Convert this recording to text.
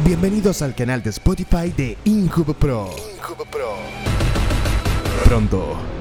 Bienvenidos al canal de Spotify de Incub Pro. Pro. Pronto